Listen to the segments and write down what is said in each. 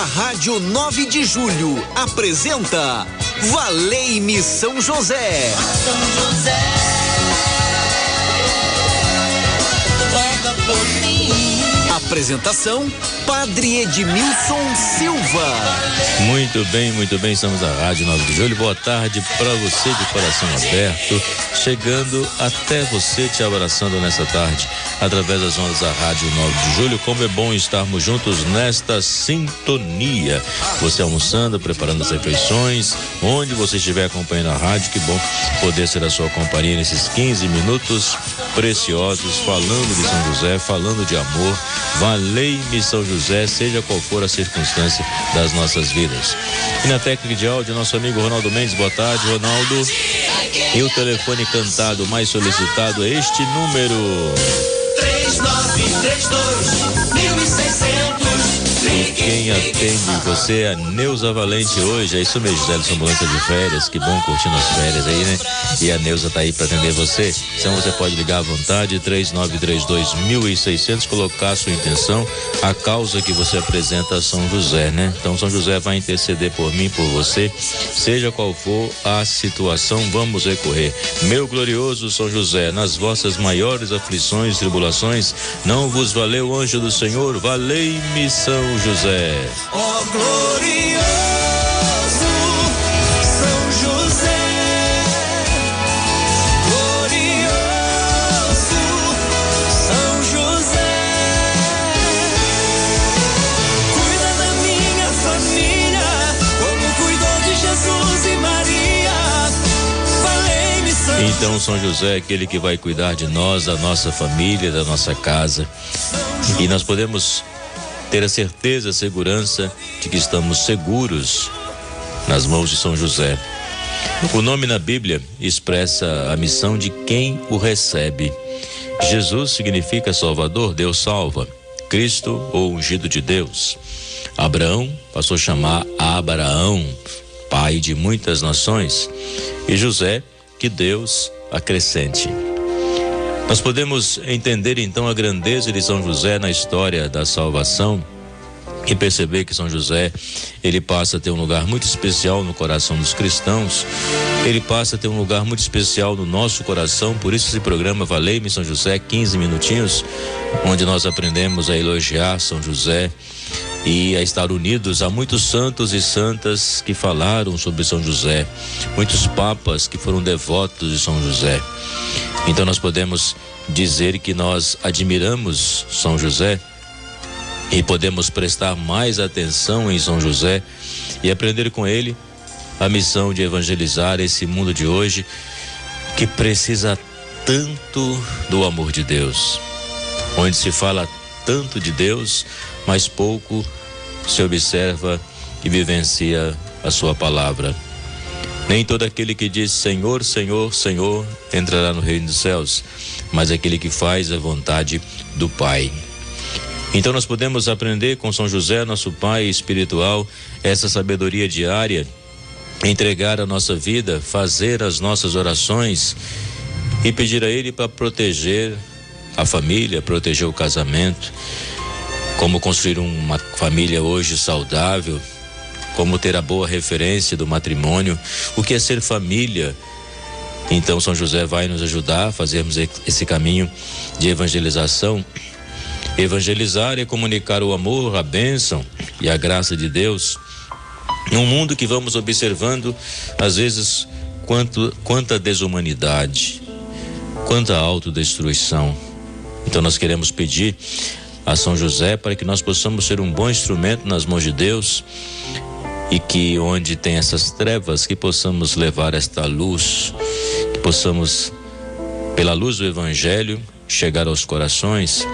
A Rádio 9 de Julho apresenta Valei-me São José. São José. por mim. Apresentação Padre Edmilson Silva. Muito bem, muito bem, estamos na Rádio 9 de Julho. Boa tarde para você de coração aberto, chegando até você te abraçando nessa tarde, através das ondas da Rádio 9 de Julho. Como é bom estarmos juntos nesta sintonia. Você almoçando, preparando as refeições, onde você estiver acompanhando a rádio, que bom poder ser a sua companhia nesses 15 minutos preciosos, falando de São José, falando de amor. Valei-me São José, seja qual for a circunstância das nossas vidas. E na técnica de áudio, nosso amigo Ronaldo Mendes, boa tarde, Ronaldo. E o telefone cantado mais solicitado é este número. 3932 1600 e quem atende você a Neuza Valente hoje. É isso mesmo, José Elson Ambulância de férias. Que bom curtindo as férias aí, né? E a Neuza tá aí para atender você. Então você pode ligar à vontade, 3932 1600, colocar a sua intenção, a causa que você apresenta a São José, né? Então São José vai interceder por mim, por você, seja qual for a situação, vamos recorrer. Meu glorioso São José, nas vossas maiores aflições e tribulações, não vos valeu anjo do Senhor, valei-me São José. Oh, Então São José é aquele que vai cuidar de nós, da nossa família, da nossa casa. E nós podemos ter a certeza, a segurança de que estamos seguros nas mãos de São José. O nome na Bíblia expressa a missão de quem o recebe. Jesus significa Salvador, Deus salva. Cristo, ou ungido de Deus. Abraão passou a chamar Abraão, pai de muitas nações. E José, que Deus acrescente. Nós podemos entender então a grandeza de São José na história da salvação e perceber que São José, ele passa a ter um lugar muito especial no coração dos cristãos. Ele passa a ter um lugar muito especial no nosso coração, por isso esse programa Valei-me São José, 15 minutinhos, onde nós aprendemos a elogiar São José e a estar unidos a muitos santos e santas que falaram sobre São José, muitos papas que foram devotos de São José. Então nós podemos dizer que nós admiramos São José e podemos prestar mais atenção em São José e aprender com ele a missão de evangelizar esse mundo de hoje que precisa tanto do amor de Deus, onde se fala tanto de Deus, mas pouco se observa e vivencia a sua palavra. Nem todo aquele que diz Senhor, Senhor, Senhor entrará no reino dos céus, mas aquele que faz a vontade do Pai. Então nós podemos aprender com São José, nosso Pai espiritual, essa sabedoria diária, entregar a nossa vida, fazer as nossas orações e pedir a Ele para proteger a família, proteger o casamento, como construir uma família hoje saudável, como ter a boa referência do matrimônio, o que é ser família. Então, São José vai nos ajudar a fazermos esse caminho de evangelização. Evangelizar é comunicar o amor, a bênção e a graça de Deus. Num mundo que vamos observando, às vezes, quanto, quanta desumanidade, quanta autodestruição. Então, nós queremos pedir a São José para que nós possamos ser um bom instrumento nas mãos de Deus e que onde tem essas trevas que possamos levar esta luz, que possamos pela luz do evangelho chegar aos corações,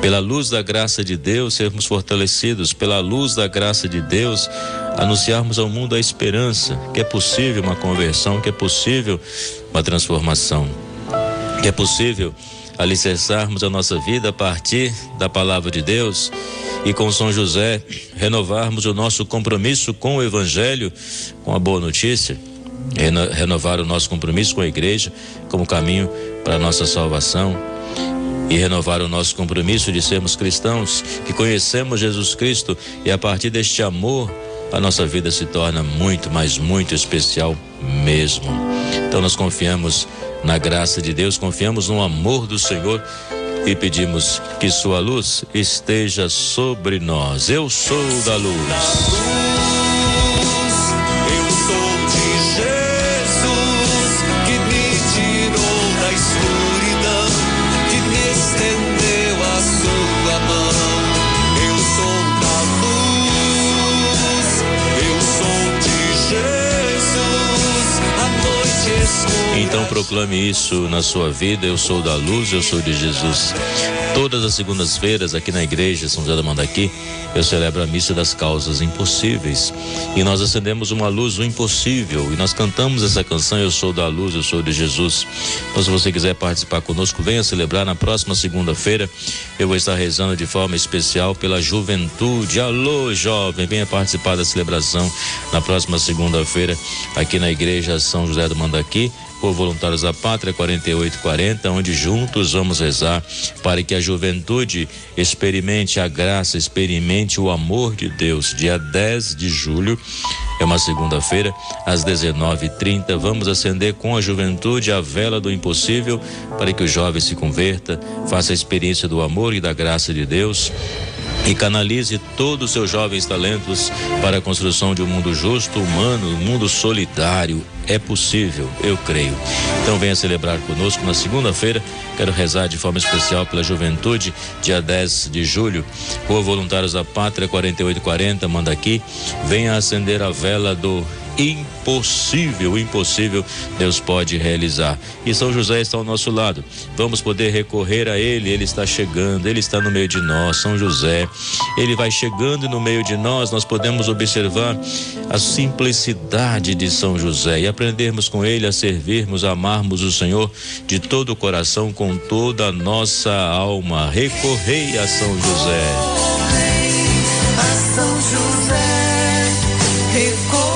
pela luz da graça de Deus sermos fortalecidos, pela luz da graça de Deus anunciarmos ao mundo a esperança, que é possível uma conversão, que é possível uma transformação, que é possível alicerçarmos a nossa vida a partir da palavra de Deus e com São José renovarmos o nosso compromisso com o Evangelho, com a boa notícia, renovar o nosso compromisso com a igreja como caminho para a nossa salvação e renovar o nosso compromisso de sermos cristãos, que conhecemos Jesus Cristo e a partir deste amor a nossa vida se torna muito, mas muito especial mesmo. Então nós confiamos na graça de Deus, confiamos no amor do Senhor e pedimos que Sua luz esteja sobre nós. Eu sou da luz. Proclame isso na sua vida. Eu sou da luz, eu sou de Jesus. Todas as segundas-feiras aqui na igreja São José da Mandaqui, eu celebro a missa das causas impossíveis. E nós acendemos uma luz do impossível. E nós cantamos essa canção Eu sou da luz, eu sou de Jesus. Então, se você quiser participar conosco, venha celebrar na próxima segunda-feira. Eu vou estar rezando de forma especial pela juventude. Alô, jovem, venha participar da celebração na próxima segunda-feira aqui na igreja São José do Mandaqui Voluntários da Pátria 4840, onde juntos vamos rezar para que a juventude experimente a graça, experimente o amor de Deus. Dia 10 de julho, é uma segunda-feira, às 19h30, vamos acender com a juventude a vela do impossível para que o jovem se converta, faça a experiência do amor e da graça de Deus e canalize todos os seus jovens talentos para a construção de um mundo justo, humano, um mundo solidário. É possível, eu creio. Então venha celebrar conosco na segunda-feira. Quero rezar de forma especial pela juventude, dia 10 de julho. Rua Voluntários da Pátria 4840, manda aqui. Venha acender a vela do impossível, o impossível Deus pode realizar. E São José está ao nosso lado. Vamos poder recorrer a Ele, Ele está chegando, Ele está no meio de nós. São José, Ele vai chegando no meio de nós. Nós podemos observar a simplicidade de São José e aprendermos com Ele a servirmos, a amarmos o Senhor de todo o coração, com toda a nossa alma. Recorrei a São José. A São José, recorrei,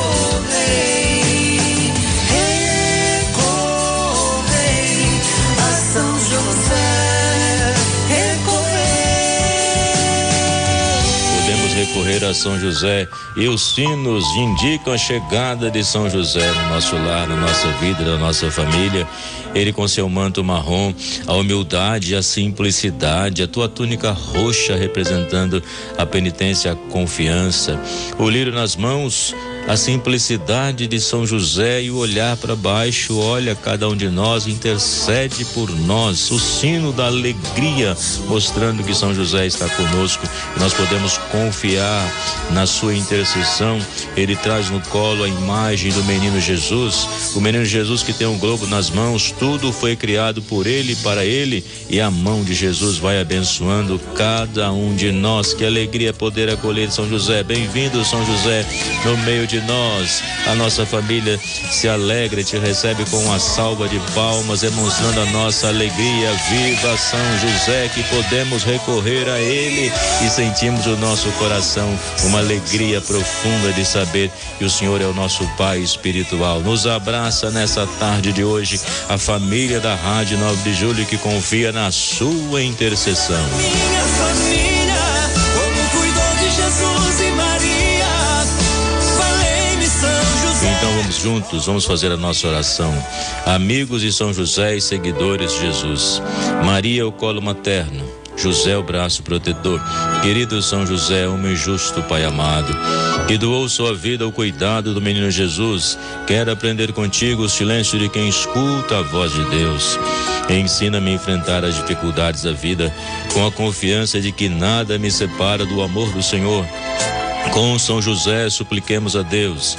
recorrer a São José e os sinos indicam a chegada de São José no nosso lar, na nossa vida, na nossa família. Ele com seu manto marrom, a humildade, a simplicidade, a tua túnica roxa representando a penitência, a confiança, o lírio nas mãos, a simplicidade de São José e o olhar para baixo, olha cada um de nós, intercede por nós, o sino da alegria, mostrando que São José está conosco e nós podemos confiar na sua intercessão. Ele traz no colo a imagem do menino Jesus, o menino Jesus que tem um globo nas mãos, tudo foi criado por ele, para ele, e a mão de Jesus vai abençoando cada um de nós. Que alegria poder acolher São José. Bem-vindo, São José, no meio de nós. A nossa família se alegra e te recebe com uma salva de palmas, demonstrando a nossa alegria. Viva São José, que podemos recorrer a Ele e sentimos o nosso coração uma alegria profunda de saber que o Senhor é o nosso Pai espiritual. Nos abraça nessa tarde de hoje a família da Rádio 9 de Julho que confia na sua intercessão. Minha família, como cuidou de Jesus e Então vamos juntos, vamos fazer a nossa oração. Amigos de São José e seguidores de Jesus. Maria, o colo materno. José, o braço protetor. Querido São José, homem justo, Pai amado, que doou sua vida ao cuidado do menino Jesus, quero aprender contigo o silêncio de quem escuta a voz de Deus. Ensina-me a enfrentar as dificuldades da vida com a confiança de que nada me separa do amor do Senhor. Com São José, supliquemos a Deus.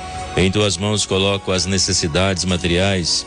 Em tuas mãos coloco as necessidades materiais,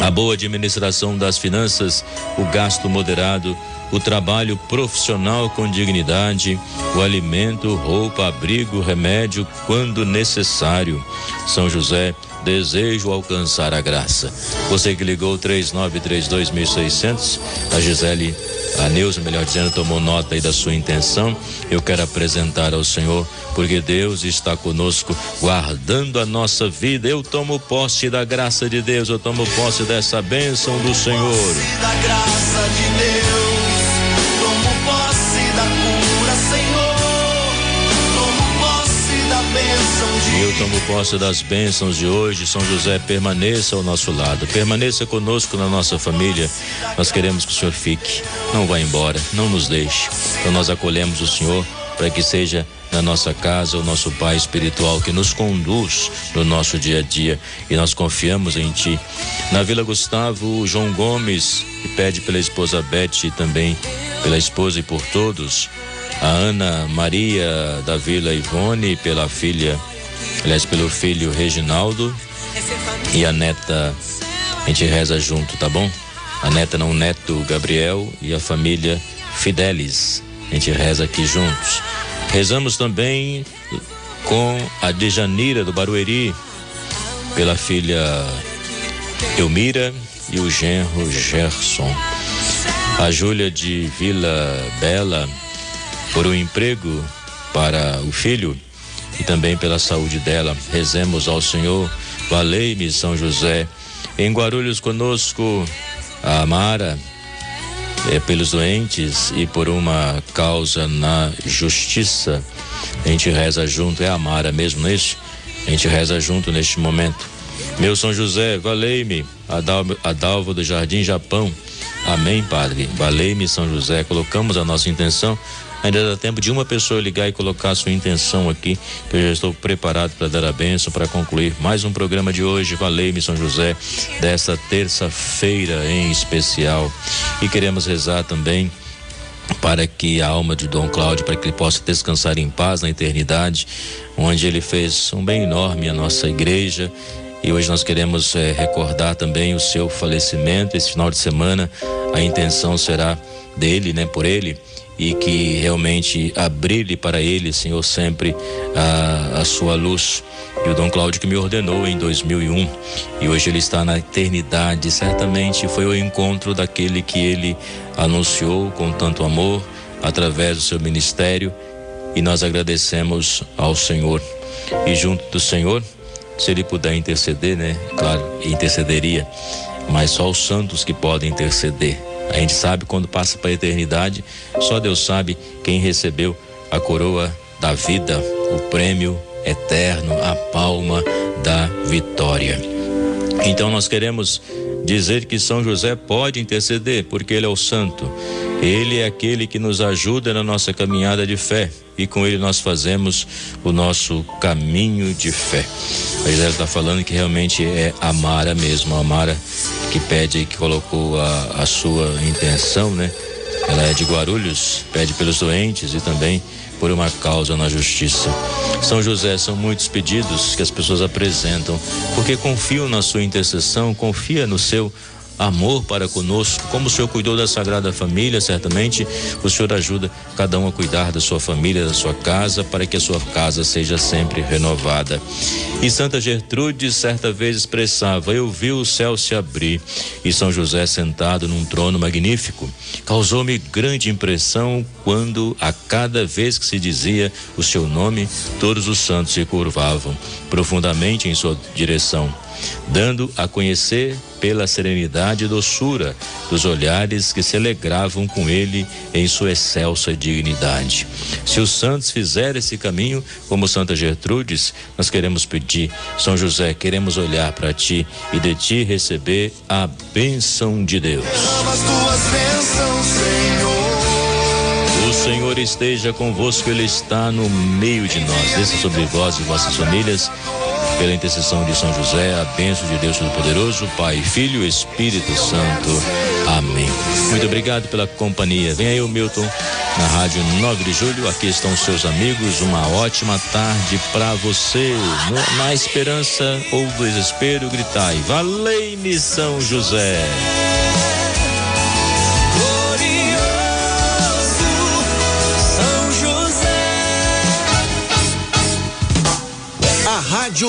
a boa administração das finanças, o gasto moderado, o trabalho profissional com dignidade, o alimento, roupa, abrigo, remédio quando necessário. São José, desejo alcançar a graça. Você que ligou 3932.600, a Gisele, a Neuza, melhor dizendo, tomou nota aí da sua intenção. Eu quero apresentar ao Senhor, porque Deus está conosco, guardando a nossa vida. Eu tomo posse da graça de Deus, eu tomo posse dessa bênção do Senhor. Da graça de Deus. Eu tomo posse das bênçãos de hoje. São José, permaneça ao nosso lado, permaneça conosco na nossa família. Nós queremos que o Senhor fique, não vá embora, não nos deixe. Então nós acolhemos o Senhor para que seja na nossa casa o nosso Pai espiritual que nos conduz no nosso dia a dia e nós confiamos em Ti. Na Vila Gustavo, João Gomes que pede pela esposa Beth e também pela esposa e por todos. A Ana Maria da Vila Ivone pela filha aliás, pelo filho Reginaldo e a neta, a gente reza junto, tá bom? A neta não, o neto Gabriel e a família Fidelis. A gente reza aqui juntos. Rezamos também com a Dejanira do Barueri, pela filha Elmira e o genro Gerson. A Júlia de Vila Bela por um emprego para o filho e também pela saúde dela. Rezemos ao Senhor. Valei-me, São José. Em Guarulhos conosco, a Amara, é, pelos doentes e por uma causa na justiça. A gente reza junto, é a Amara mesmo, não é isso? A gente reza junto neste momento. Meu São José, valei-me, Adalvo do Jardim Japão. Amém, Padre. Valei-me, São José. Colocamos a nossa intenção Ainda dá tempo de uma pessoa ligar e colocar sua intenção aqui, que eu já estou preparado para dar a benção para concluir mais um programa de hoje. Valei-me São José, desta terça-feira em especial. E queremos rezar também para que a alma de Dom Cláudio, para que ele possa descansar em paz na eternidade, onde ele fez um bem enorme à nossa igreja. E hoje nós queremos é, recordar também o seu falecimento. Esse final de semana, a intenção será dele, né, por ele, e que realmente abrilhe para ele, Senhor, sempre a, a sua luz. E o Dom Cláudio que me ordenou em 2001 e hoje ele está na eternidade. Certamente foi o encontro daquele que ele anunciou com tanto amor através do seu ministério e nós agradecemos ao Senhor. E junto do Senhor, se ele puder interceder, né? Claro, intercederia, mas só os santos que podem interceder a gente sabe quando passa para a eternidade, só Deus sabe quem recebeu a coroa da vida, o prêmio eterno, a palma da vitória. Então nós queremos dizer que São José pode interceder, porque ele é o santo. Ele é aquele que nos ajuda na nossa caminhada de fé e com ele nós fazemos o nosso caminho de fé. A Gisele está falando que realmente é a Mara mesmo, a Mara que pede, que colocou a, a sua intenção, né? Ela é de Guarulhos, pede pelos doentes e também por uma causa na justiça. São José, são muitos pedidos que as pessoas apresentam, porque confiam na sua intercessão, confia no seu amor para conosco. Como o Senhor cuidou da Sagrada Família, certamente o Senhor ajuda cada um a cuidar da sua família, da sua casa, para que a sua casa seja sempre renovada. E Santa Gertrude certa vez expressava: Eu vi o céu se abrir e São José sentado num trono magnífico. Causou-me grande impressão quando, a cada vez que se dizia o seu nome, todos os santos se curvavam profundamente em sua direção dando a conhecer pela serenidade e doçura dos olhares que se alegravam com ele em sua excelsa dignidade. Se os santos fizerem esse caminho, como Santa Gertrudes, nós queremos pedir, São José, queremos olhar para ti e de ti receber a bênção de Deus. O Senhor esteja convosco, Ele está no meio de nós. Desça sobre vós e vossas famílias pela intercessão de São José, a bênção de Deus Todo-Poderoso, Pai, Filho Espírito Santo. Amém. Muito obrigado pela companhia. Vem aí o Milton na Rádio 9 de Julho. Aqui estão seus amigos. Uma ótima tarde para você. Na esperança ou desespero, gritai: Valei-me São José.